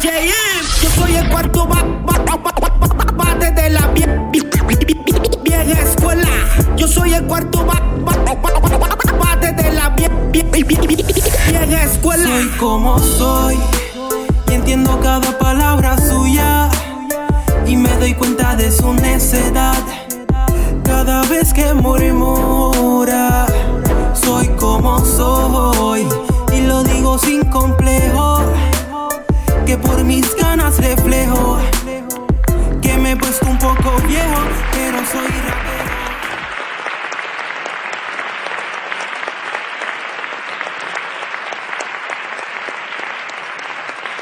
JM. Yo soy el cuarto bate de la vieja escuela. Yo soy el cuarto bate de la vieja escuela. Soy como soy y entiendo cada palabra suya y me doy cuenta de su necedad cada vez que murmura. Soy como soy y lo digo sin complejo que por mis ganas reflejo que me he puesto un poco viejo, pero soy rapero.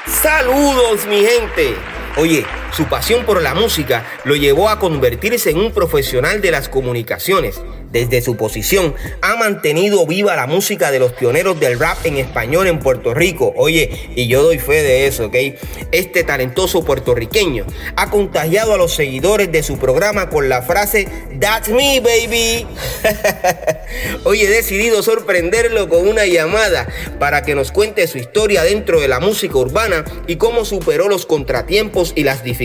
Saludos mi gente. Oye, su pasión por la música lo llevó a convertirse en un profesional de las comunicaciones desde su posición, ha mantenido viva la música de los pioneros del rap en español en Puerto Rico. Oye, y yo doy fe de eso, ¿ok? Este talentoso puertorriqueño ha contagiado a los seguidores de su programa con la frase That's me, baby. Hoy he decidido sorprenderlo con una llamada para que nos cuente su historia dentro de la música urbana y cómo superó los contratiempos y las dificultades.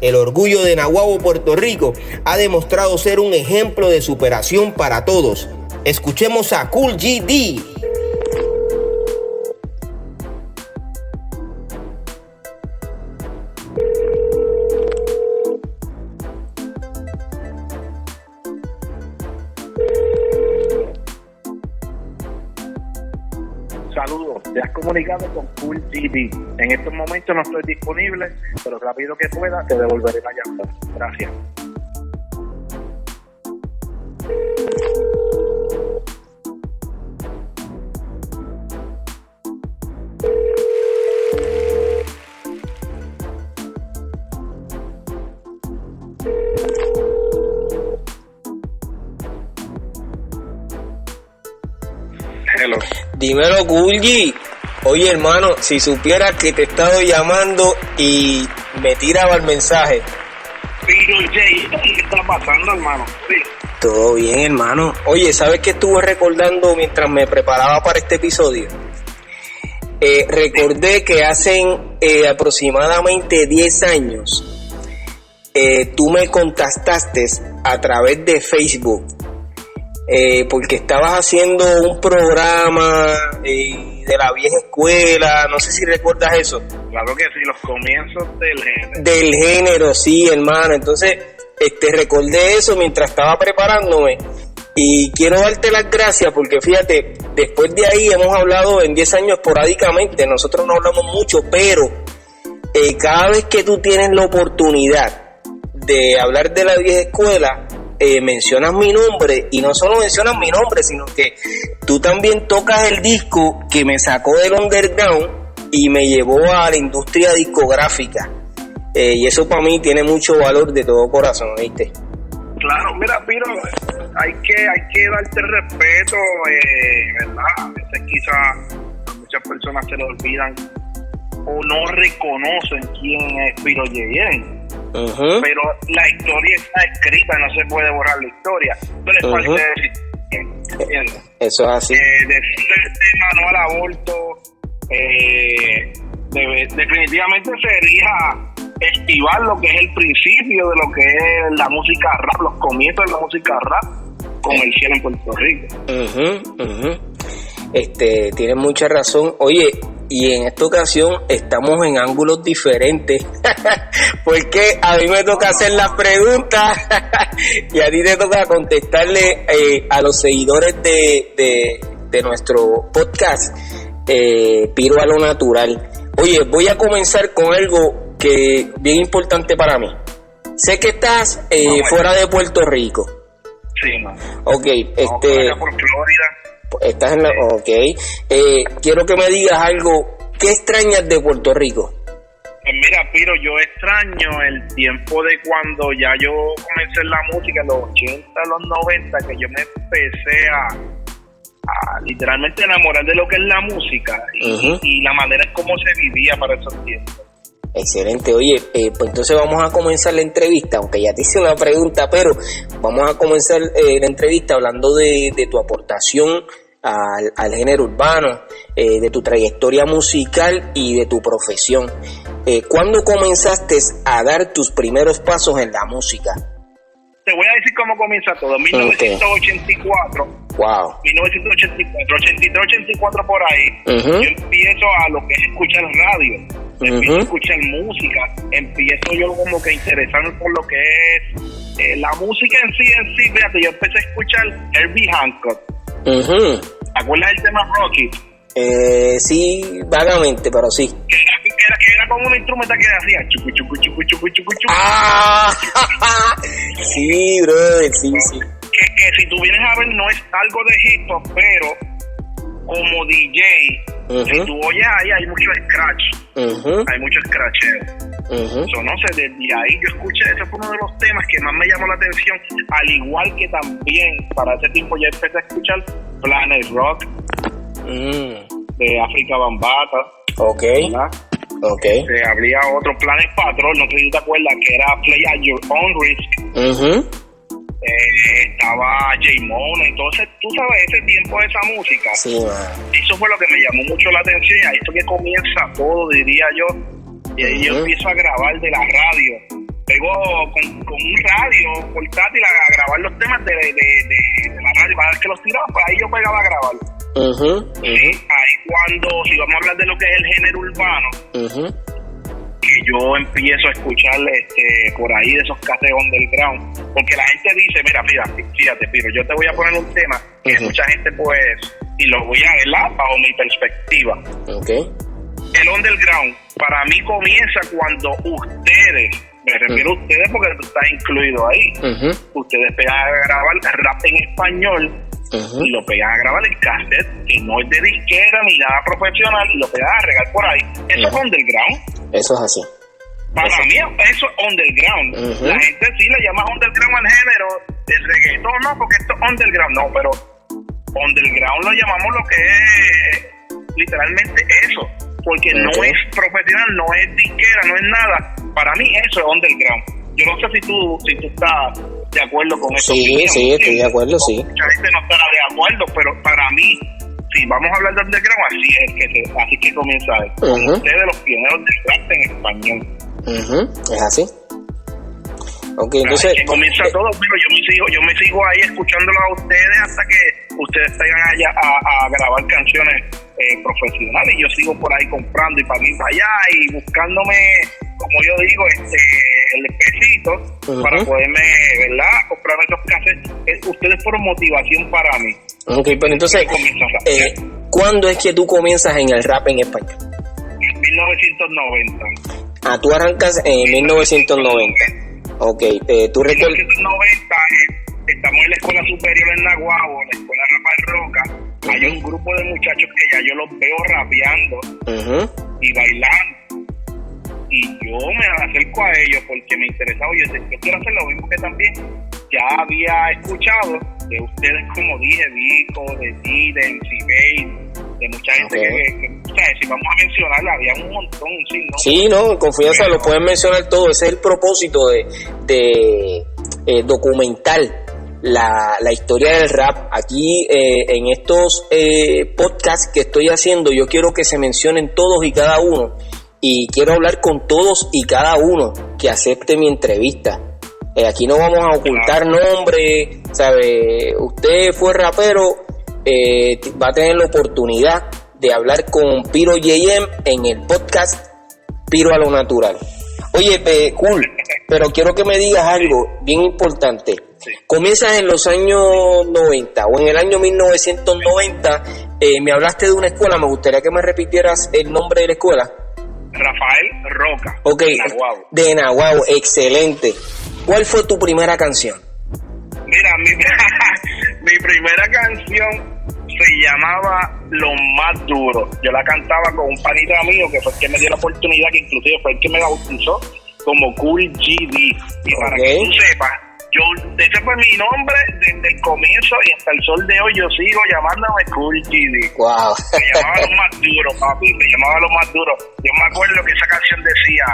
El orgullo de Nahuabo, Puerto Rico, ha demostrado ser un ejemplo de superación para todos. Escuchemos a Cool GD. Comunicado con Cool GD. En estos momentos no estoy disponible, pero rápido que pueda te devolveré la llamada. Gracias. Hello. Dímelo, Gulgi. Oye, hermano, si supieras que te he estado llamando y me tiraba el mensaje. Pero Jay, ¿qué está pasando, hermano? Sí. Todo bien, hermano. Oye, ¿sabes qué estuve recordando mientras me preparaba para este episodio? Eh, recordé que hace eh, aproximadamente 10 años eh, tú me contactaste a través de Facebook porque estabas haciendo un programa de la vieja escuela, no sé si recuerdas eso. Claro que sí, los comienzos del género. Del género, sí, hermano. Entonces, este, recordé eso mientras estaba preparándome. Y quiero darte las gracias porque fíjate, después de ahí hemos hablado en 10 años esporádicamente, nosotros no hablamos mucho, pero eh, cada vez que tú tienes la oportunidad de hablar de la vieja escuela, eh, mencionas mi nombre y no solo mencionas mi nombre, sino que tú también tocas el disco que me sacó del underground y me llevó a la industria discográfica. Eh, y eso para mí tiene mucho valor de todo corazón, ¿viste? Claro, mira, Piro, hay que, hay que darte respeto, eh, ¿verdad? A veces quizás muchas personas se le olvidan o no reconocen quién es Piro Yeyen. Pero la historia está escrita, no se puede borrar la historia. Pero es parte Ujú. de ¿entiendes? Eso es así. Eh, decir el tema no al aborto, eh, definitivamente sería esquivar lo que es el principio de lo que es la música rap, los comienzos de la música rap comercial en Puerto Rico. Ujú. Este, tienes mucha razón. Oye, y en esta ocasión estamos en ángulos diferentes. Porque a mí me toca hacer las preguntas y a ti te toca contestarle eh, a los seguidores de, de- de nuestro podcast, eh, Piro a lo Natural. Oye, voy a comenzar con algo que bien importante para mí. Sé que estás eh, fuera de Puerto Rico. Sí, no. Ok, este. por Florida. Estás en la. Ok. Eh, quiero que me digas algo. ¿Qué extrañas de Puerto Rico? Pues mira, Piro, yo extraño el tiempo de cuando ya yo comencé en la música, en los 80, los 90, que yo me empecé a, a literalmente enamorar de lo que es la música y, la manera en cómo se vivía para esos tiempos. Excelente. Oye, eh, pues entonces vamos a comenzar la entrevista, aunque ya te hice una pregunta, pero vamos a comenzar eh, la entrevista hablando de, de tu aportación al, género urbano, eh, de tu trayectoria musical y de tu profesión. Eh, ¿Cuándo comenzaste a dar tus primeros pasos en la música? Te voy a decir cómo comienza todo. 1984. Wow. 1984, 83, 84 por ahí. Yo empiezo a lo que es escuchar radio. Empiezo a escuchar música. Empiezo yo como que interesarme por lo que es eh, la música en sí, en sí. Fíjate, yo empecé a escuchar Herbie Hancock. ¿Te acuerdas del tema Rocky? Eh, sí, vagamente, pero sí. Que era, que era, que era como un instrumento que hacía chucu, chucu, chucu, chucu, chucu, chucu. Ah, sí, brother, sí, sí. Que, que si tú vienes a ver, no es algo de hip hop, pero como DJ, si tú oyes ahí, hay mucho scratch. Hay mucho scratcheo. Uh no sé, desde ahí yo escuché, ese fue uno de los temas que más me llamó la atención, al igual que también para ese tiempo ya empecé a escuchar Planet Rock mm. de África Bambata. Ok. Ok. Eh, habría otro Planet Patrol, no sé si te acuerdas, que era Play at Your Own Risk. Eh, estaba Jay Mona, entonces tú sabes ese tiempo de esa música. Sí, Eso fue lo que me llamó mucho la atención ahí esto que comienza todo, diría yo. Y ahí yo empiezo a grabar de la radio. Pego con, un radio portátil a, grabar los temas de, de, la radio. Para ver que los tiraba, pues ahí yo pegaba a grabar. ahí cuando, si vamos a hablar de lo que es el género urbano, que yo empiezo a escuchar este, por ahí de esos cases underground, porque la gente dice, mira, mira, fíjate, pero yo te voy a poner un tema que mucha gente pues, y lo voy a ver bajo mi perspectiva. Okay. El underground para mí comienza cuando ustedes, me refiero a ustedes porque está incluido ahí, ustedes pegan a grabar rap en español y lo pegan a grabar en cassette, que no es de disquera ni nada profesional, y lo pegan a regar por ahí. Eso es underground. Eso es así. Para mí eso es underground. La gente sí le llama underground al género del reggaetón, no, porque esto es underground, no, pero underground lo llamamos lo que es literalmente eso, porque no es profesional, no es disquera, no es nada. Para mí eso es underground. Yo no sé si tú, si tú estás de acuerdo con eso. Sí, sí, estoy de acuerdo, sí. Mucha gente no estará de acuerdo, pero para mí, si vamos a hablar de underground, así es que, así que comienza esto. Uh Ustedes los pioneros del rap en español. Es así. Okay, entonces, que comienza todo, pero yo me sigo, yo me sigo ahí escuchándolo a ustedes hasta que ustedes vayan allá a, grabar canciones eh, profesionales y yo sigo por ahí comprando y para ir para allá y buscándome, como yo digo, este el pesito para poderme, ¿verdad? Comprarme esos cassettes. Eh, ustedes fueron motivación para mí. Ok, pero entonces, eh, ¿cuándo es que tú comienzas en el rap en español? 1990. Ah, tú arrancas en 1990. Ok, eh, tú recuerdas... En 1990 estamos en la escuela superior en Naguabo, la escuela Rafael Roca. Hay un grupo de muchachos que ya yo los veo rapeando y bailando y yo me acerco a ellos porque me interesaba, yo, yo quiero hacer lo mismo que también ya había escuchado de ustedes, como dije, Vico, de ti, de MC de mucha gente que, o sea, si vamos a mencionarla, había un montón, sí, ¿no? Sí, no, confianza, lo pueden mencionar todo, ese es el propósito de, de eh, documentar la, la, historia del rap. Aquí eh, en estos eh, podcasts que estoy haciendo, yo quiero que se mencionen todos y cada uno y quiero hablar con todos y cada uno que acepte mi entrevista. Eh, aquí no vamos a ocultar nombre, ¿sabe? Usted fue rapero, eh, va a tener la oportunidad de hablar con Piro JM en el podcast Piro a lo Natural. Oye, cool, pero quiero que me digas algo bien importante. Comienzas en los años 90 o en el año 1990, eh, me hablaste de una escuela, me gustaría que me repitieras el nombre de la escuela. Rafael Roca. Ok, de Nahuatl, excelente. ¿Cuál fue tu primera canción? Mira, mi, mi primera canción se llamaba Lo Más Duro. Yo la cantaba con un panita mío que fue el que me dio la oportunidad, que inclusive fue el que me bautizó como Cool GD. Y para que tú sepas, yo, ese fue mi nombre desde el comienzo y hasta el sol de hoy yo sigo llamándome Cool GD. Wow. Me llamaba lo más duro, papi, me llamaba lo más duro. Yo me acuerdo que esa canción decía,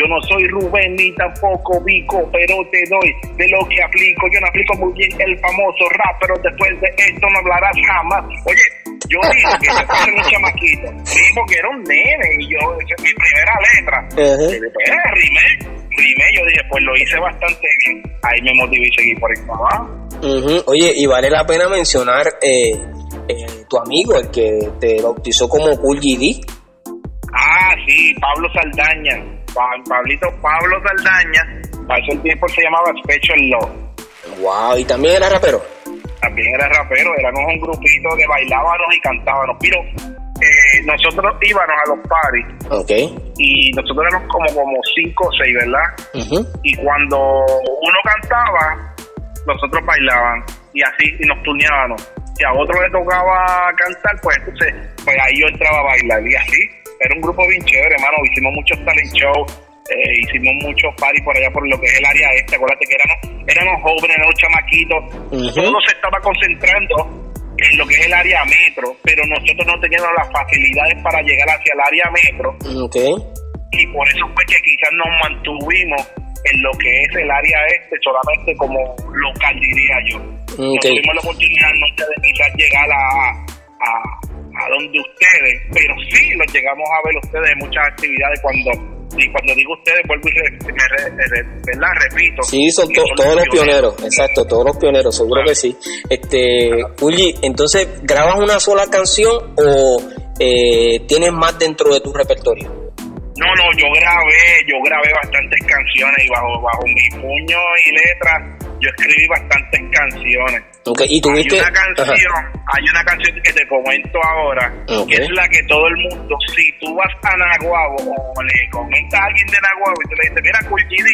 Yo no soy Rubén ni tampoco Vico, pero te doy de lo que aplico. Yo no aplico muy bien el famoso rap, pero después de esto no hablarás jamás. Oye, yo dije que se pase un chamaquito. Sí, porque era un nene y yo, esa es mi primera letra. Y después, eh, rimé, rimé. Yo dije, pues lo hice bastante bien. Ahí me motivé y seguí por ahí para. Oye, y vale la pena mencionar eh, eh, tu amigo, el que te bautizó como Cool. Ah, sí, Pablo Saldaña. Pa- Pablito Pablo Saldaña. Para ese tiempo se llamaba Special Law. Wow, y también era rapero. También era rapero, éramos un grupito que bailábamos y cantábamos. Pero eh, nosotros íbamos a los parties Ok. y nosotros éramos como, como cinco o seis, ¿verdad? Ujú. Y cuando uno cantaba, nosotros bailaban y así, y nos turneábamos. Si a otro le tocaba cantar, pues entonces, pues ahí yo entraba a bailar y así. Era un grupo bien chévere, hermano. Hicimos muchos talent shows, eh, hicimos muchos parties por allá por lo que es el área este. Acuérdate que éramos, éramos jóvenes, éramos chamaquitos. Ujú. Todo se estaba concentrando en lo que es el área metro, pero nosotros no teníamos las facilidades para llegar hacia el área metro Ok. y por eso fue que quizás nos mantuvimos en lo que es el área este solamente como local diría yo no Ok. tuvimos la oportunidad nunca de quizás llegar a, a donde ustedes pero sí los llegamos a ver ustedes en muchas actividades cuando y cuando digo ustedes vuelvo y re- me re- re- ¿verdad? repito Sí, son to- todos los pioneros, exacto, todos los pioneros, seguro Claro. que sí. Este, Uli, entonces, ¿grabas una sola canción o eh, tienes más dentro de tu repertorio? No, no, yo grabé, yo grabé bastantes canciones y bajo, bajo mi puño y letra yo escribí bastantes canciones. Y Hay tuviste... una Ajá. canción, hay una canción que te comento ahora, que es la que todo el mundo, si tú vas a Naguabo o le comentas a alguien de Naguabo y tú le dices, mira, GD,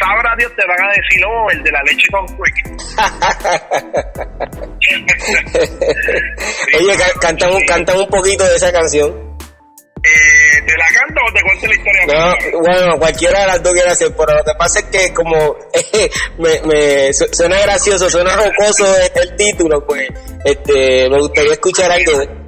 sabrá Dios te van a decir, oh, el de la leche con quick. Oye, ca- canta, un, canta un poquito de esa canción. Eh, ¿Te la canto o te cuento la historia? No, bueno, cualquiera de las dos quiere hacer, pero lo que pasa es que como me, me su- suena gracioso, suena jocoso el, el título, pues este me gustaría escuchar algo.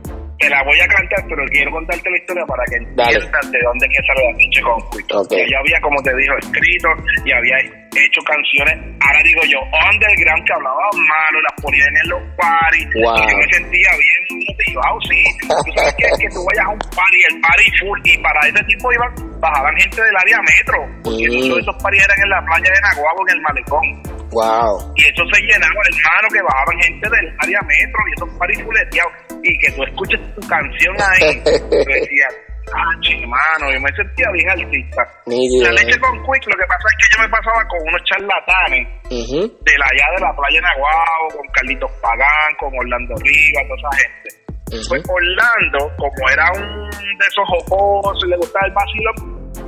Te la voy a cantar, pero quiero contarte la historia para que entiendas de dónde es que sale la pinche conflicto. Ok. Yo había, como te dijo, escrito y había hecho canciones, ahora digo yo, underground, que hablaban malo, las ponían en los parties. Wow. y Yo me sentía bien motivado, sí. Tú sabes que, que tú vayas a un party, el party full, y para ese tiempo iban, bajaban gente del área metro. Porque Mm. de esos parties eran en la playa de Naguabo, en el malecón. Wow. Y eso se llenaba, hermano, que bajaban gente del área metro y esos paris fuleteados. Y que tú escuches tu canción ahí. yo decía, ah, hermano, yo me sentía bien artista. La leche eh. con Quick, lo que pasa es que yo me pasaba con unos charlatanes Ujú. de la allá de la playa de Naguabo, con Carlitos Pagán, con Orlando Rivas, toda esa gente. Ujú. Pues Orlando, como era un de esos jocosos y le gustaba el vacilón,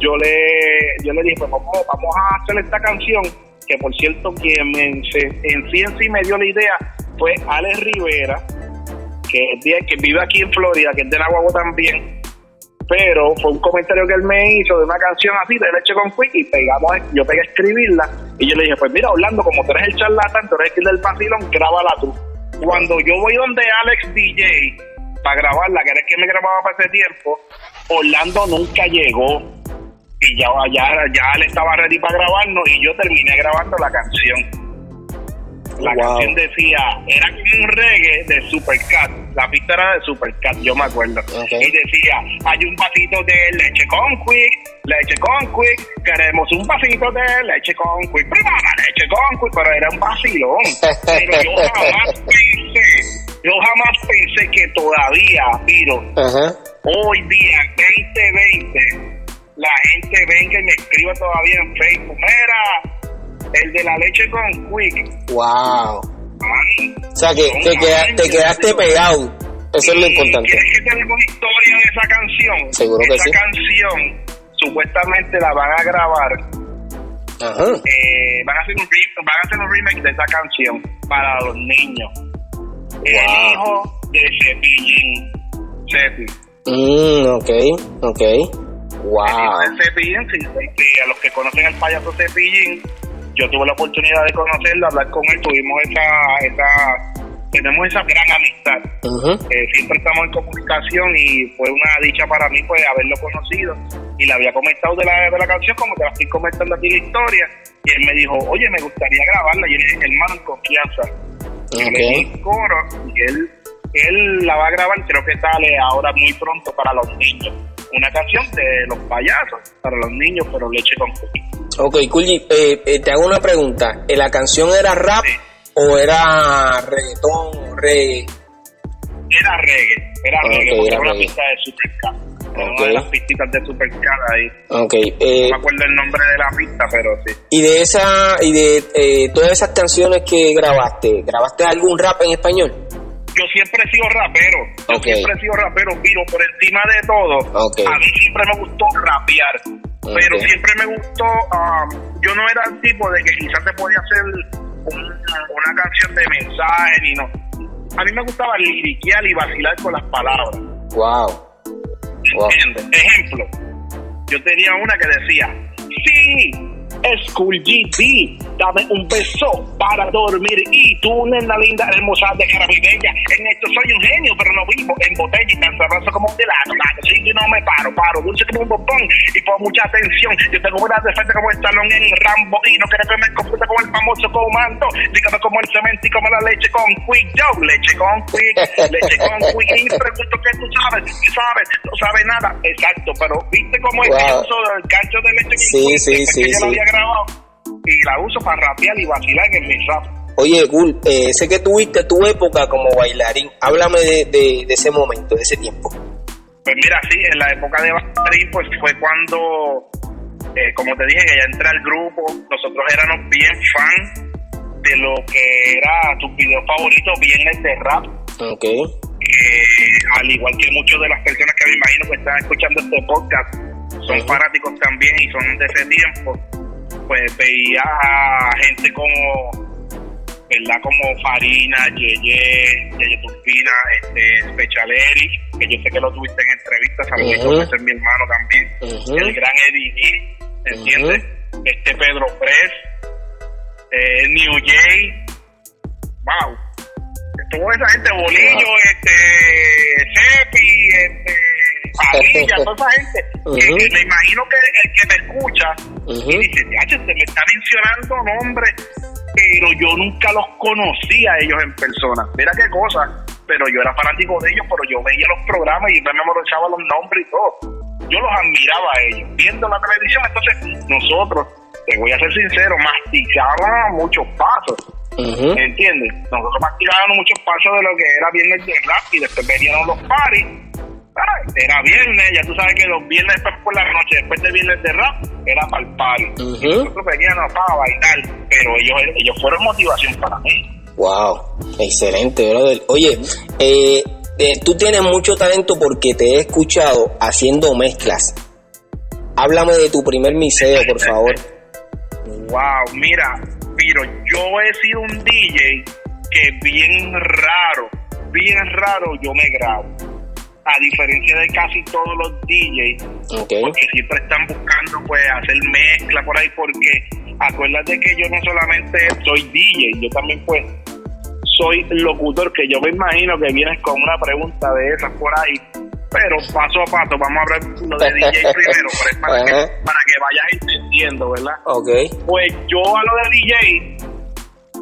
yo le, yo le dije, pues vamos, vamos a hacer esta canción, que por cierto quien me, en sí en sí me dio la idea fue Alex Rivera, que, que vive aquí en Florida, que es de Nahuatl también, pero fue un comentario que él me hizo de una canción así de leche con quick y pegamos, yo pegué a escribirla y yo le dije, pues mira Orlando, como tú eres el charlatán, tú eres el del vacilón, grábala tú. Cuando yo voy donde Alex DJ para grabarla, que era el que me grababa para ese tiempo, Orlando nunca llegó y ya, ya, ya él estaba ready para grabarnos y yo terminé grabando la canción. La Wow. canción decía, era como un reggae de Supercat. La pista era de Supercat, yo me acuerdo. Y decía, hay un vasito de leche con quick, leche con quick, queremos un vasito de leche con quick, prepara leche con quick, pero era un vacilón. Pero yo jamás pensé, yo jamás pensé que todavía, Piro, Ajá. hoy día, 2020, la gente venga y me escriba todavía en Facebook, mira, el de la leche con quick. Wow. Ay, O sea que te, queda- te quedaste pegado. Eso es lo importante. ¿Quieres que te diga una historia de esa canción? Seguro que esa sí. canción supuestamente la van a grabar, Ajá. eh, van, a hacer un re- van a hacer un remake de esa canción para los niños. El hijo de Cepillín. Cepi. Mm, ok, ok. Wow. El Cepillín, sí, sí, a los que conocen al payaso Cepillín, yo tuve la oportunidad de conocerlo, hablar con él, tuvimos esa, esa, tenemos esa gran amistad. Eh, siempre estamos en comunicación y fue una dicha para mí pues haberlo conocido y le había comentado de la, de la canción como te la estoy comentando aquí la historia y él me dijo, oye, me gustaría grabarla y le dije, hermano, en confianza. Yo le di el coro y él, él la va a grabar, creo que sale ahora muy pronto para los niños. Una canción de los payasos para los niños, pero leche con cookie. Ok, Kulji, eh, eh, te hago una pregunta. ¿La canción era rap o era reggaetón o reggae? Era reggae, era reggae, porque era una pista de Supercar. Okay. Una de las pistitas de Supercar ahí. Okay, eh, no me acuerdo el nombre de la pista, pero sí. Y de esa, y de eh, todas esas canciones que grabaste, ¿grabaste algún rap en español? Yo siempre he sido rapero, yo Okay. siempre he sido rapero, pero por encima de todo, Okay. a mí siempre me gustó rapear, pero Okay. siempre me gustó, ah, yo no era el tipo de que quizás te podía hacer un- una canción de mensaje, ni no. A mí me gustaba liriquear y vacilar con las palabras. Wow. Wow. Ejemplo, yo tenía una que decía, sí, es Cool GD, dame un beso para dormir. Y tú, nena linda, hermosa de cara muy bella, en esto soy un genio, pero no vivo en botella. Y tan sabroso como un helado, claro, sí, yo no me paro, paro, dulce como un bombón y por mucha atención, yo tengo una defensa como el talón en Rambo. Y no quiero que me confunda con el famoso comando, dígame como el cemento y como la leche con quick, yo, leche con quick, leche con quick, y pregunto qué tú sabes, ¿qué sabes? No sabes nada, exacto, pero viste que Wow. uso el gancho de leche con Sí, quick, sí, después sí, que yo sí. había grabado y la uso para rapear y vacilar en mi rap. Oye, Gul, eh, sé que tuviste tu época como bailarín. Háblame de, de, de ese momento, de ese tiempo. Pues mira, sí, en la época de bailarín, pues fue cuando, eh, como te dije, que ya entré al grupo, nosotros éramos bien fan de lo que era tus videos favoritos, viernes de rap, Ok. que al igual que muchas de las personas que me imagino que están escuchando este podcast, son fanáticos también y son de ese tiempo, pues veía a gente como, ¿verdad? Como Farina, Yeye, Yeye Turbina, este, Specialeri, que yo sé que lo tuviste en entrevistas, saluditos, Ujú. ese es mi hermano también, el gran Eddie G, ¿entiendes? Este Pedro Press, eh, New Jay, wow, toda esa gente, Bolillo, este, Cepi, este, Padilla, toda esa gente, que me imagino que el que me escucha y dice, "Yache, se me está mencionando nombres, pero yo nunca los conocía a ellos en persona. Mira qué cosa, pero yo era fanático de ellos, pero yo veía los programas y me memorizaba los nombres y todo. Yo los admiraba a ellos, viendo la televisión, entonces nosotros, te voy a ser sincero, masticábamos muchos pasos. Ujú. ¿Entiendes? Nosotros practicábamos muchos pasos de lo que era viernes de rap y después venían los paris. Era viernes, ya tú sabes que los viernes después por la noche, después de viernes de rap, era para el party. Ujú. Nosotros veníamos para bailar, pero ellos, ellos fueron motivación para mí. Wow, excelente, brother. Oye, eh, eh, tú tienes mucho talento porque te he escuchado haciendo mezclas. Háblame de tu primer miseo, por favor. Wow, mira, pero yo he sido un DJ que bien raro, bien raro yo me grabo. A diferencia de casi todos los DJs, Ok. porque siempre están buscando pues hacer mezcla por ahí porque acuérdate que yo no solamente soy DJ, yo también pues soy locutor, que yo me imagino que vienes con una pregunta de esas por ahí, pero paso a paso, vamos a hablar lo de DJ primero, pero para, que, Ajá. para que vayas entendiendo, ¿verdad? Ok. Pues yo a lo de DJ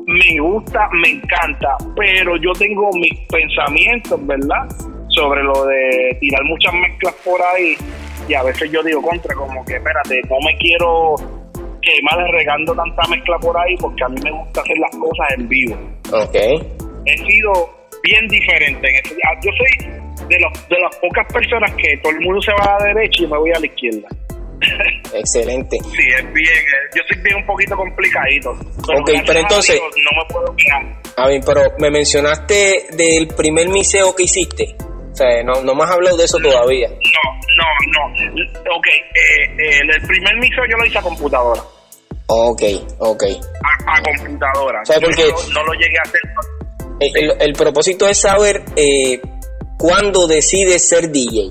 me gusta, me encanta, pero yo tengo mis pensamientos, ¿verdad? Sobre lo de tirar muchas mezclas por ahí y a veces yo digo contra, como que espérate, no me quiero quemar regando tanta mezcla por ahí porque a mí me gusta hacer las cosas en vivo. Ok. He sido bien diferente en ese ah, Yo soy de, los, de las pocas personas que todo el mundo se va a la derecha y me voy a la izquierda. Excelente. Sí, es bien, eh, yo soy bien un poquito complicadito. Ok, gracias pero entonces- no me puedo quejar. A ver, pero me mencionaste del primer miseo que hiciste. O sea, no, no has hablado de eso todavía. No, no, no. Ok, eh, eh, el primer mixo yo lo hice a computadora. Ok, ok. A, a computadora. ¿Sabes Yo por qué? No, no lo llegué a hacer. El, el- el propósito es saber eh, cuándo decides ser DJ.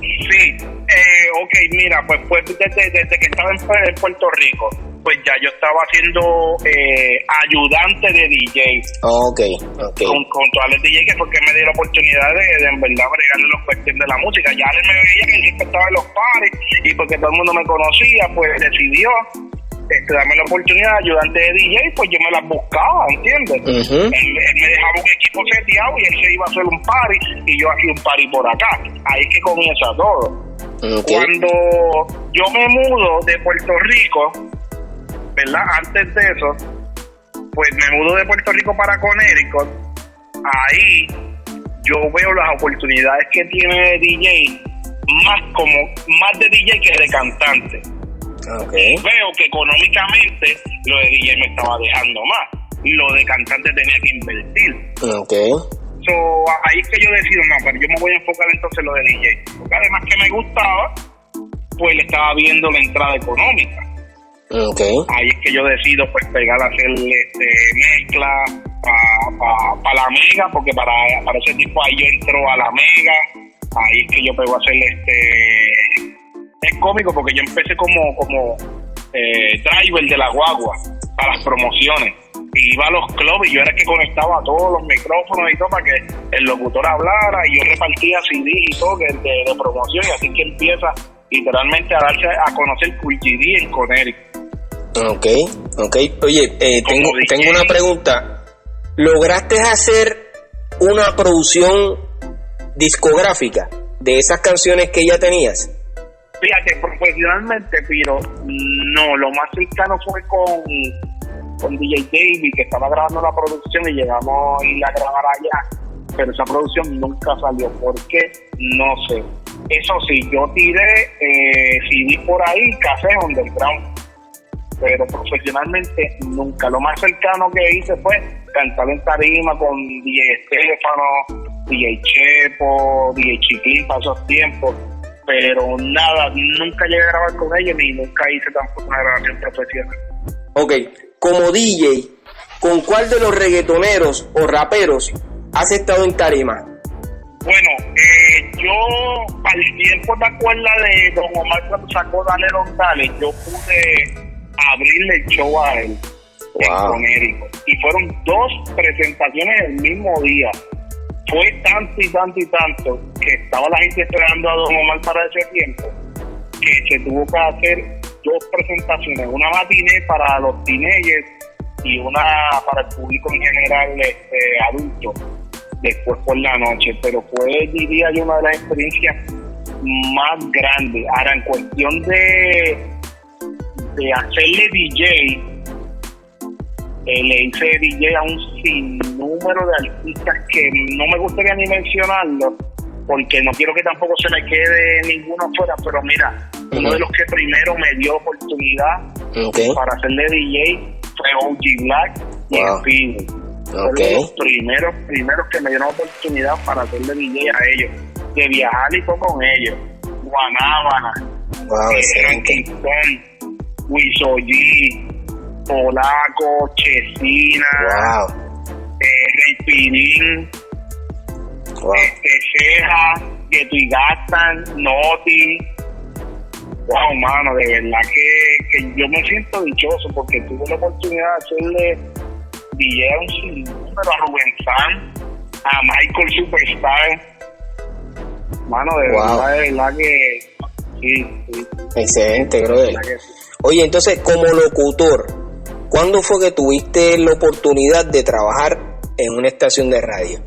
Sí, eh, ok, mira, pues, pues desde, desde que estaba en Puerto Rico. Pues ya yo estaba siendo eh, ayudante de DJ. Ok, ok. Con, con todas las DJ que fue que me dio la oportunidad de, de en verdad bregarle los cuestiones de la música. Ya él me veía que siempre estaba en los pares y porque todo el mundo me conocía, pues decidió este, darme la oportunidad de ayudante de DJ, pues yo me las buscaba, ¿entiendes? Él, él me dejaba un equipo seteado y él se iba a hacer un party y yo hacía un party por acá. Ahí es que comienza todo. Cuando yo me mudo de Puerto Rico, ¿verdad? Antes de eso, pues me mudo de Puerto Rico para Connecticut. Ahí yo veo las oportunidades que tiene de DJ más como más de DJ que de cantante. Ok. Veo que económicamente lo de DJ me estaba dejando más. Lo de cantante tenía que invertir. Ok. So, ahí es que yo decido, no, pero yo me voy a enfocar entonces en lo de DJ. Porque además que me gustaba, pues le estaba viendo la entrada económica. Ahí es que yo decido pues pegar a hacer este, mezcla para la mega, porque para, para ese tipo ahí yo entro a la mega. Ahí es que yo pego a hacer este... Es cómico porque yo empecé como, como eh, driver de la guagua para las promociones. Y iba a los clubs y yo era el que conectaba todos los micrófonos y todo para que el locutor hablara y yo repartía CD y todo que de, de promoción y así que empieza literalmente a darse a conocer Cool GD en Connecticut. Ok, ok. Oye, eh, tengo, tengo una pregunta. ¿Lograste hacer una producción discográfica de esas canciones que ya tenías? Fíjate, profesionalmente, pero no, lo más cercano fue con, con DJ David, que estaba grabando la producción y llegamos a ir a grabar allá, pero esa producción nunca salió. ¿Por qué? No sé. Eso sí, yo tiré eh, CD por ahí, café underground, pero profesionalmente nunca. Lo más cercano que hice fue cantar en tarima con DJ Estefano, DJ Chepo, DJ Chiclín para esos tiempos, pero nada, nunca llegué a grabar con ellos ni nunca hice tampoco una grabación profesional. Ok, como DJ, ¿con cuál de los reggaetoneros o raperos has estado en tarima? Bueno, eh, yo al tiempo te acuerdas de Don Omar cuando sacó Dale Don Dale, yo pude abrirle el show a él en Wow. Conérico. Y fueron dos presentaciones el mismo día. Fue tanto y tanto y tanto que estaba la gente esperando a Don Omar para ese tiempo que se tuvo que hacer dos presentaciones, una matiné para los teenagers y una para el público en general este, adulto después por la noche, pero fue diría yo una de las experiencias más grandes. Ahora en cuestión de, de hacerle DJ, eh, le hice DJ a un sinnúmero de artistas que no me gustaría ni mencionarlo, porque no quiero que tampoco se me quede ninguno afuera, pero mira, uno de los que primero me dio oportunidad para hacerle DJ fue OG Black y Wow. Speedy. Fueron Ok. los primeros, primeros que me dieron oportunidad para hacerle DJ a ellos, de viajar y todo con ellos. Guanábana, wow, eh, Wisoyi, Polaco, Chesina, Wow, eh, Rey Pirín, wow. este, Ceja, Gastan, Noti. Wow, mano, de verdad que, que yo me siento dichoso porque tuve la oportunidad de hacerle DJ a un sinnúmero a Rubén San, a Michael Superstar. Mano, de Wow. verdad, de verdad que sí, sí, Excelente, brother. que sí. Oye, entonces, como locutor, ¿cuándo fue que tuviste la oportunidad de trabajar en una estación de radio?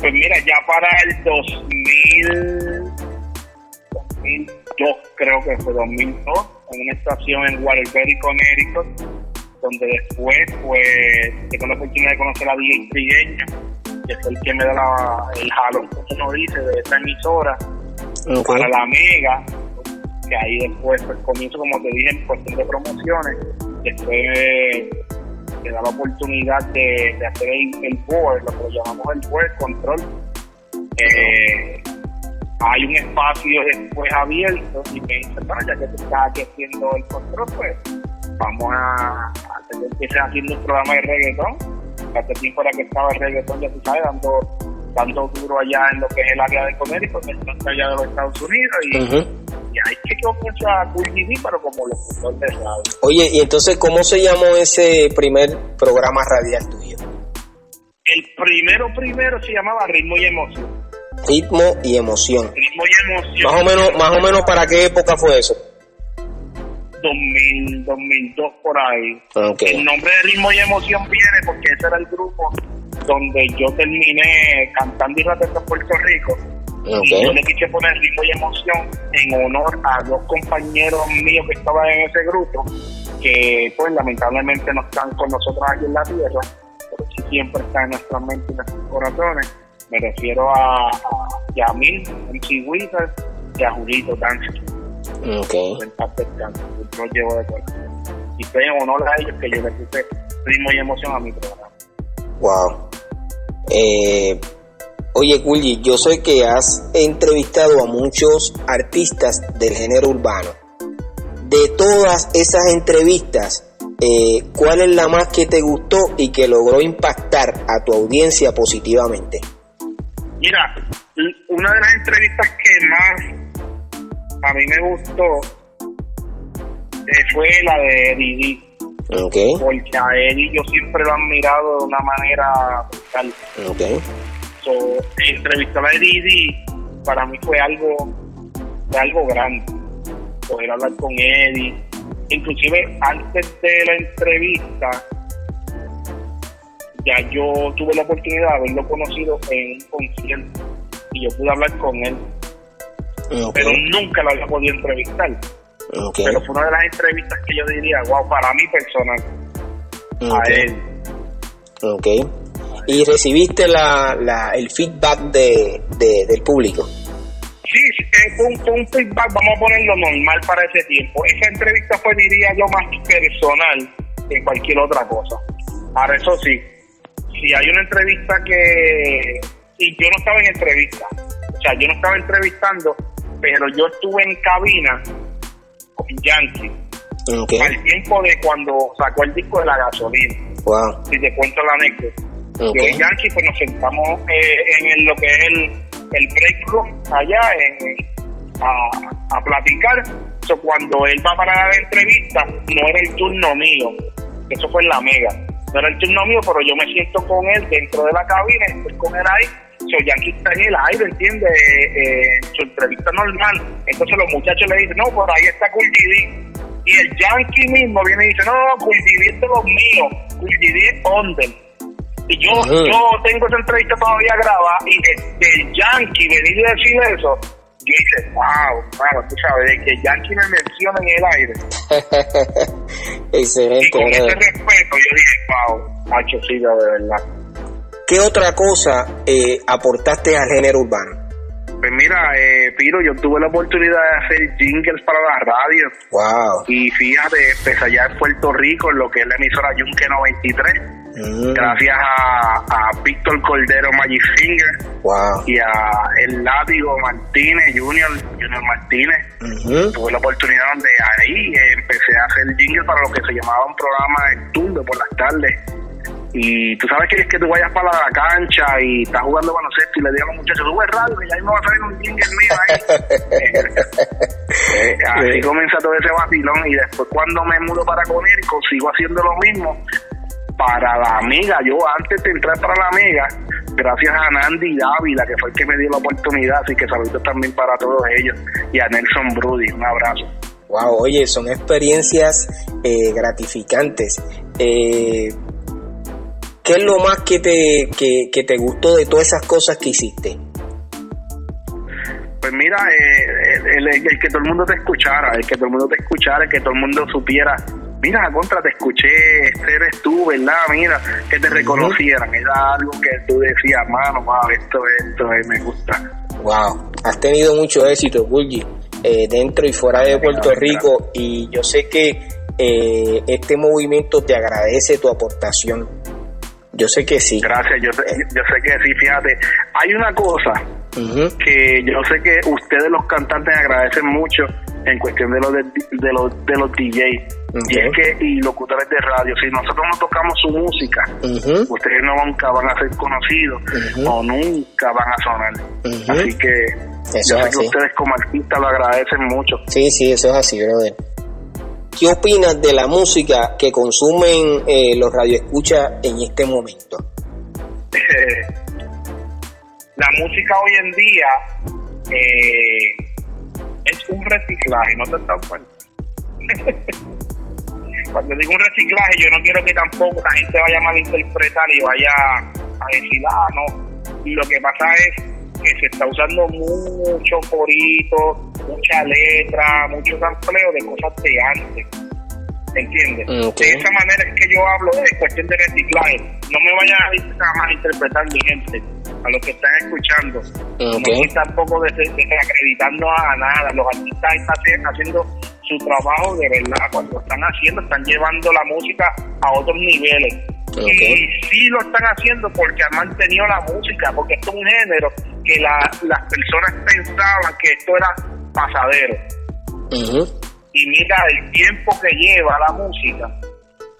Pues mira, ya para el 2000, 2002, creo que fue 2002, en una estación en Waterbury, Connecticut, donde después, pues, tengo la oportunidad de conocer a DJ Trigueño, que es el que me da la- el jalón, como uno dice, de esta emisora, para la Mega, que ahí después pues, comienzo, como te dije, en cuestión de promociones, después te da la oportunidad de, hacer el, el board, lo que llamamos el board control. Eh, hay un espacio después abierto y me dicen, bueno, ya que tú estás aquí haciendo el control, pues vamos a, empieces haciendo un programa de reggaetón. Hace tiempo era que estaba el reggaetón, ya tú sabes, dando, dando duro allá en lo que es el área de Connecticut, que está allá de los Estados Unidos, y pero como locutor de radio. Oye, y entonces, ¿cómo se llamó ese primer programa radial tuyo? El primero, primero se llamaba Ritmo y Emoción. Ritmo y Emoción. Ritmo y Emoción. Más o menos, más o menos, ¿para qué época fue eso? 2000, 2002 por ahí. Okay. El nombre de Ritmo y Emoción viene porque ese era el grupo donde yo terminé cantando y rapeando en Puerto Rico. Okay. Yo le quise poner ritmo y emoción en honor a dos compañeros míos que estaban en ese grupo, que pues lamentablemente no están con nosotros aquí en la tierra, pero sí siempre están en nuestras mentes y nuestros corazones. Me refiero a, a Yamil, MC Wizard, y a Julito Dance. Okay. Yo llevo de corazón. Y fue en honor a ellos que yo le puse ritmo y emoción a mi programa. Wow. Eh, oye, Kulji, yo sé que has entrevistado a muchos artistas del género urbano. De todas esas entrevistas, eh, ¿cuál es la más que te gustó y que logró impactar a tu audiencia positivamente? Mira, una de las entrevistas que más a mí me gustó eh, fue la de Didi, Ok, porque a Eddie yo siempre lo he admirado de una manera brutal. ok, So, entrevistar a Didi para mí fue algo, fue algo grande, poder hablar con Eddie. Inclusive antes de la entrevista, ya yo tuve la oportunidad de haberlo conocido en un concierto y yo pude hablar con él, ok, pero nunca lo había podido entrevistar. ok, Pero fue una de las entrevistas que yo diría, wow, para mí personal, a ok, él. ok. ¿Y recibiste la, la, el feedback de, de- del público? Sí, fue, un, fue un feedback, vamos a ponerlo normal para ese tiempo. Esa entrevista fue, diría yo, más personal que cualquier otra cosa. Ahora, eso sí, si hay una entrevista que... Y yo no estaba en entrevista, o sea, yo no estaba entrevistando, pero yo estuve en cabina con Yankee Ok, al tiempo de cuando sacó el disco de la gasolina. wow, Si te cuento la anécdota. Ok, Yo Yankee pues nos sentamos eh, en lo que es el, el break room allá en, a, platicar. So, cuando él va para la entrevista, no era el turno mío. Eso fue en la mega. No era el turno mío, pero yo me siento con él dentro de la cabina, estoy con él ahí. So, Yankee está en el aire, ¿entiendes? Eh, eh, su entrevista normal. Entonces los muchachos le dicen, no, por ahí está GD. Y el Yankee mismo viene y dice, no, GD es de los míos. GD es under. Y yo, yo tengo esa entrevista todavía grabada y de, de Yankee venir y decir eso, yo dije, wow, wow, tú sabes, de que Yankee me menciona en el aire. Y excelente, con ese respeto yo dije, wow, macho, sí, de verdad. ¿Qué otra cosa eh, aportaste al género urbano? Pues mira, eh, Piro, yo tuve la oportunidad de hacer jingles para la radio. Wow. Y fíjate, empecé allá en Puerto Rico, en lo que es la emisora Yunque 93, Mm, gracias a, a Víctor Cordero Magic Finger wow. y a el Látigo Martínez, Junior, Junior Martínez. Ujú, Tuve la oportunidad donde ahí eh, empecé a hacer jingle para lo que se llamaba un programa de turno por las tardes. Y tú sabes que es que tú vayas para la cancha y estás jugando baloncesto y le digas a los muchachos, sube radio, que ya mismo va a salir un jingle mío ahí. Eh, así Sí. comienza todo ese vacilón y después cuando me mudo para Conérico sigo haciendo lo mismo para la amiga. Yo antes de entrar para la amiga, gracias a Nandi Dávila, que fue el que me dio la oportunidad, así que saludos también para todos ellos y a Nelson Brody, un abrazo. Wow, oye, son experiencias eh, gratificantes. Eh, ¿Qué es lo más que te, que, que te gustó de todas esas cosas que hiciste? Pues mira, eh, el, el- el que todo el mundo te escuchara, el que todo el mundo te escuchara, el que todo el mundo supiera, mira, contra, te escuché, este eres tú, ¿verdad? Mira, que te reconocieran, era algo que tú decías, mano, wow, esto, esto, eh, me gusta. Wow, has tenido mucho éxito, Bulgi, eh, dentro y fuera de Puerto Rico y yo sé que eh, este movimiento te agradece tu aportación. Yo sé que sí. Gracias, yo sé, yo sé que sí, fíjate, hay una cosa que yo sé que ustedes los cantantes agradecen mucho en cuestión de los de, de los de los DJs Y es que y locutores de radio si nosotros no tocamos su música ustedes no nunca van a ser conocidos o nunca van a sonar así que Eso Yo sé que ustedes como artistas lo agradecen mucho. Sí, sí, eso es así, brother. ¿Qué opinas de la música que consumen eh, los radioescuchas en este momento? la música hoy en día eh, es un reciclaje, ¿no te estás cuenta? Cuando digo un reciclaje, yo no quiero que tampoco la gente vaya a malinterpretar y vaya a decir, ah, no. Lo que pasa es que se está usando mucho corito, mucha letra, mucho empleo de cosas de antes. ¿Entiendes? Mm, De esa manera es que yo hablo de cuestión de reciclaje. No me vayan a malinterpretar mi gente, a los que están escuchando. Mm, Ok. No tampoco des- desacreditando a nada. Los artistas están haci- haciendo su trabajo de verdad. Cuando están haciendo, están llevando la música a otros niveles. Y sí lo están haciendo porque han mantenido la música, porque esto es un género que la- las personas pensaban que esto era pasadero. Y mira el tiempo que lleva la música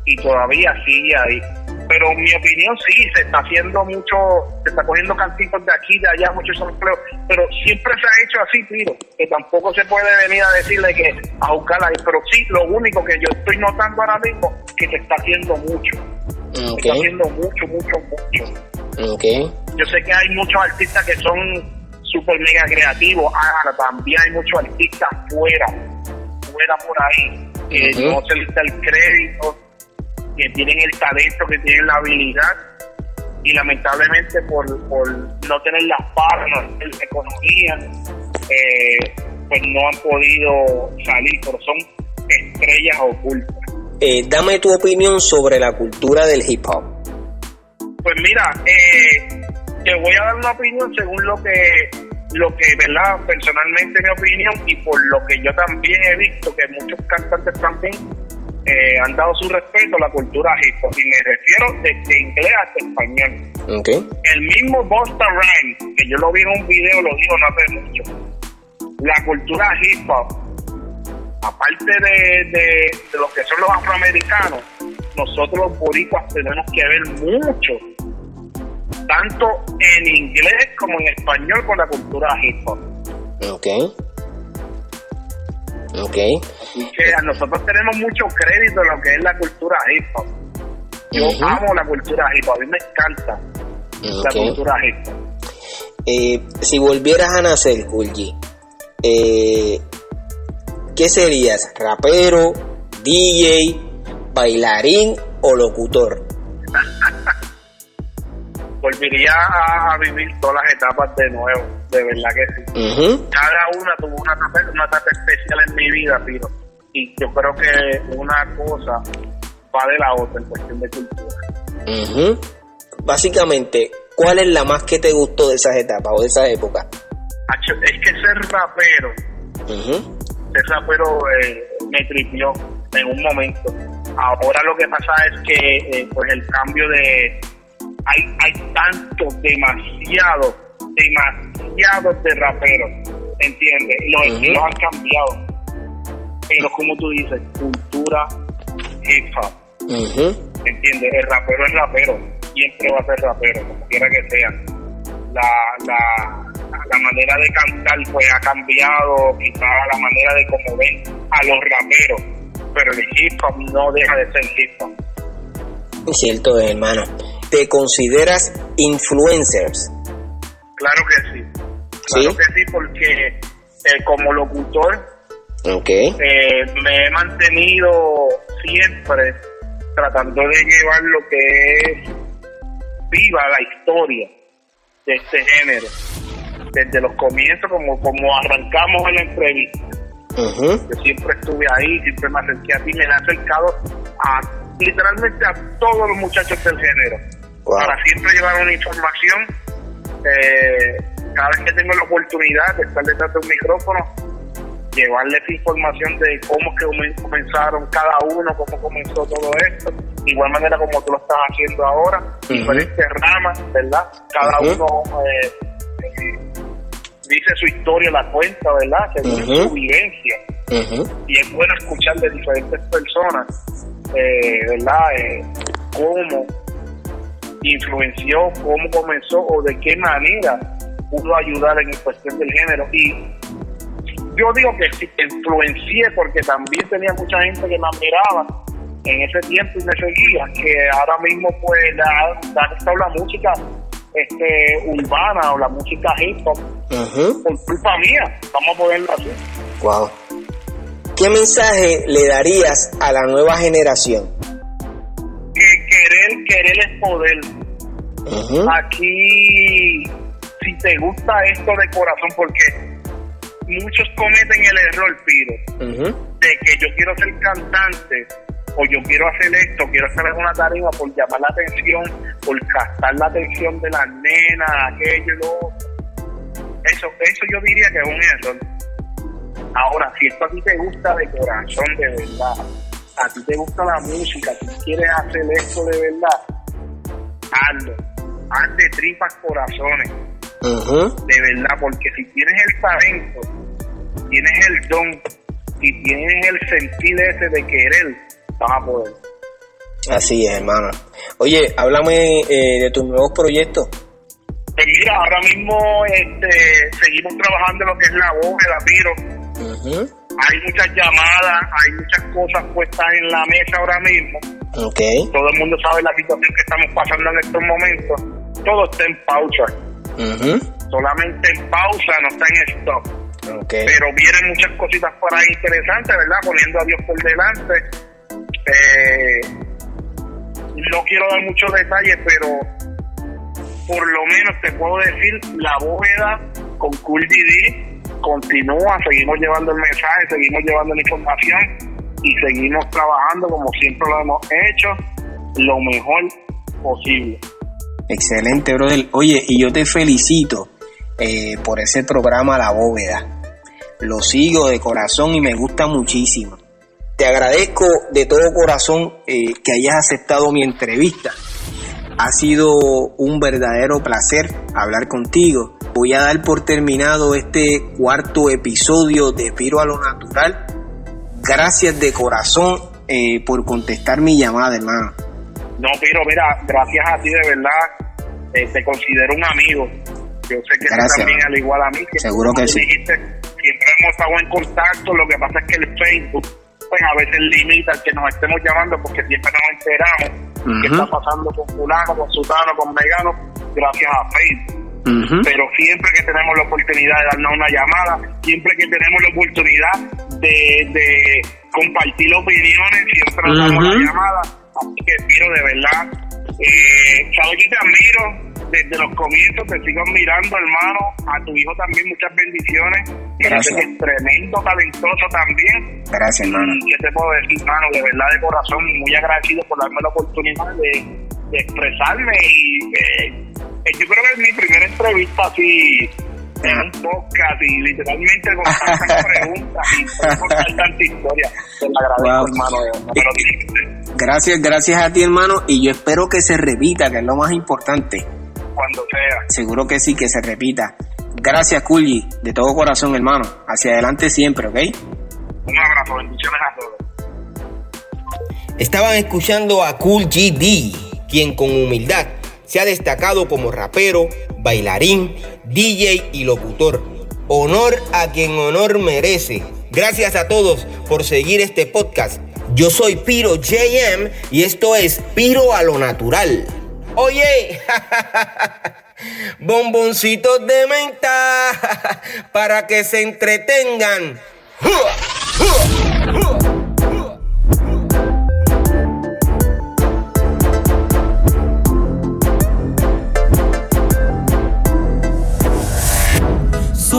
y todavía sigue ahí. Pero en mi opinión sí, se está haciendo mucho, se está cogiendo cantitos de aquí, de allá, muchos empleos, pero siempre se ha hecho así, tiro, que tampoco se puede venir a decirle que a buscar ahí, pero sí, lo único que yo estoy notando ahora mismo, que se está haciendo mucho, se está haciendo mucho, mucho, mucho. ok. Yo sé que hay muchos artistas que son súper mega creativos, ahora también hay muchos artistas fuera, fuera por ahí, que no se les da el crédito, que tienen el talento, que tienen la habilidad, y lamentablemente por, por no tener las palmas, la economía, eh, pues no han podido salir, pero son estrellas ocultas. Eh, dame tu opinión sobre la cultura del hip hop. Pues mira, eh, te voy a dar una opinión según lo que, lo que, ¿verdad? Personalmente mi opinión y por lo que yo también he visto que muchos cantantes también eh, han dado su respeto a la cultura hip hop. Y me refiero desde inglés hasta español. Ok, El mismo Busta Rhymes, que yo lo vi en un video, lo digo no hace mucho. La cultura hip hop, aparte de, de, de lo que son los afroamericanos, nosotros los boricuas tenemos que ver mucho, tanto en inglés como en español, con la cultura hip hop. ok. Ok. Así que a nosotros tenemos mucho crédito en lo que es la cultura hip hop. Yo Ujú. amo la cultura hip hop, a mí me encanta la Ok. cultura hip hop. Eh, si volvieras a nacer, Kulji, eh, ¿qué serías? ¿Rapero, DJ, bailarín o locutor? volvería a vivir todas las etapas de nuevo, de verdad que sí. Cada una tuvo una etapa, una etapa especial en mi vida, Piro. Y yo creo que una cosa va de la otra en cuestión de cultura. Básicamente, ¿cuál es la más que te gustó de esas etapas o de esas épocas? Es que ser rapero, Ujú. ser rapero eh, me tripió en un momento. Ahora lo que pasa es que eh, pues el cambio de... Hay, hay tantos, demasiados, demasiados de raperos, ¿entiendes? Los Ujú. estilos han cambiado. Pero como tú dices, cultura hip hop, Ujú. ¿entiendes? El rapero es rapero, siempre va a ser rapero, como quiera que sea. La, la, la manera de cantar pues ha cambiado, quizás la manera de cómo ven a los raperos, pero el hip hop no deja de ser hip hop. Cierto, hermano. ¿Te consideras influencers? Claro que sí, claro ¿Sí? que sí, porque eh, como locutor eh, me he mantenido siempre tratando de llevar lo que es viva la historia de este género. Desde los comienzos como como arrancamos en la entrevista. Yo siempre estuve ahí siempre me acerqué a ti me he acercado a literalmente a todos los muchachos del género. Wow. para siempre llevar una información eh, cada vez que tengo la oportunidad de estar detrás de un micrófono llevarles información de cómo que comen- comenzaron cada uno, cómo comenzó todo esto, igual manera como tú lo estás haciendo ahora, diferentes ramas, ¿verdad? Cada uno eh, eh, dice su historia, la cuenta, ¿verdad? Según Ujú. su vivencia. Y es bueno escuchar de diferentes personas, eh, ¿verdad? Eh, cómo influenció, cómo comenzó o de qué manera pudo ayudar en cuestión del género. Y yo digo que sí, influencié porque también tenía mucha gente que me admiraba en ese tiempo y me seguía, que ahora mismo pues ha, ha la música este, urbana o la música hip hop por culpa mía, vamos a ponerlo así. Wow. ¿Qué mensaje le darías a la nueva generación? Que querer, querer es poder. Aquí, si te gusta esto de corazón, porque muchos cometen el error, Piro, de que yo quiero ser cantante o yo quiero hacer esto, quiero hacer alguna tarea por llamar la atención, por captar la atención de las nenas, aquello y lo Eso, eso yo diría que es un error. Ahora, si esto a ti te gusta de corazón, de verdad, a ti te gusta la música, si quieres hacer esto de verdad, hazlo. Haz de tripas corazones. De verdad, porque si tienes el talento, tienes el don y tienes el sentir ese de querer, vas a poder. Así es, hermano. Oye, háblame eh, de tus nuevos proyectos. Pues mira, ahora mismo este, seguimos trabajando en lo que es la bóveda, Piro. Hay muchas llamadas, hay muchas cosas puestas en la mesa ahora mismo. Okay. Todo el mundo sabe la situación que estamos pasando en estos momentos. Todo está en pausa. Solamente en pausa, no está en stop. Okay. Pero vienen muchas cositas por ahí interesantes, ¿verdad? Poniendo a Dios por delante eh, no quiero dar muchos detalles, pero por lo menos te puedo decir, la bóveda con Cool DD continúa, seguimos llevando el mensaje, seguimos llevando la información y seguimos trabajando como siempre lo hemos hecho, lo mejor posible. Excelente, brother. Oye, y yo te felicito eh, por ese programa La Bóveda. Lo sigo de corazón y me gusta muchísimo. Te agradezco de todo corazón eh, que hayas aceptado mi entrevista. Ha sido un verdadero placer hablar contigo. Voy a dar por terminado este cuarto episodio de Piro a lo Natural. Gracias de corazón eh, por contestar mi llamada, hermano. No, Piro, mira, gracias a ti de verdad. Eh, te considero un amigo. Yo sé que tú también, al igual a mí. Seguro que sí. siempre hemos estado en contacto. Lo que pasa es que el Facebook pues a veces limita que nos estemos llamando porque siempre nos enteramos qué está pasando con fulano, con sutano, con vegano, gracias a Facebook. Pero siempre que tenemos la oportunidad de darnos una llamada, siempre que tenemos la oportunidad de, de compartir opiniones, siempre nos damos la llamada. Así que quiero de verdad, eh, sabes que te admiro, desde los comienzos, te sigo mirando, hermano. A tu hijo también muchas bendiciones. Gracias. Es tremendo, talentoso también. Gracias, hermano. ¿Qué te puedo decir, hermano? De verdad, de corazón, muy agradecido por darme la oportunidad de, expresarme. Y eh, yo creo que es mi primera entrevista así en un podcast y literalmente con tantas preguntas y con tanta historia. Te lo agradezco, hermano. Gracias, gracias a ti, hermano. Y yo espero que se repita, que es lo más importante cuando sea. Seguro que sí, que se repita. Gracias, Kulji, de todo corazón, hermano. Hacia adelante siempre, ¿ok? Un abrazo, bendiciones a todos. Estaban escuchando a Cool GD, quien con humildad se ha destacado como rapero, bailarín, DJ y locutor. Honor a quien honor merece. Gracias a todos por seguir este podcast. Yo soy Piro JM y esto es Piro a lo Natural. Oye, bomboncitos de menta para que se entretengan.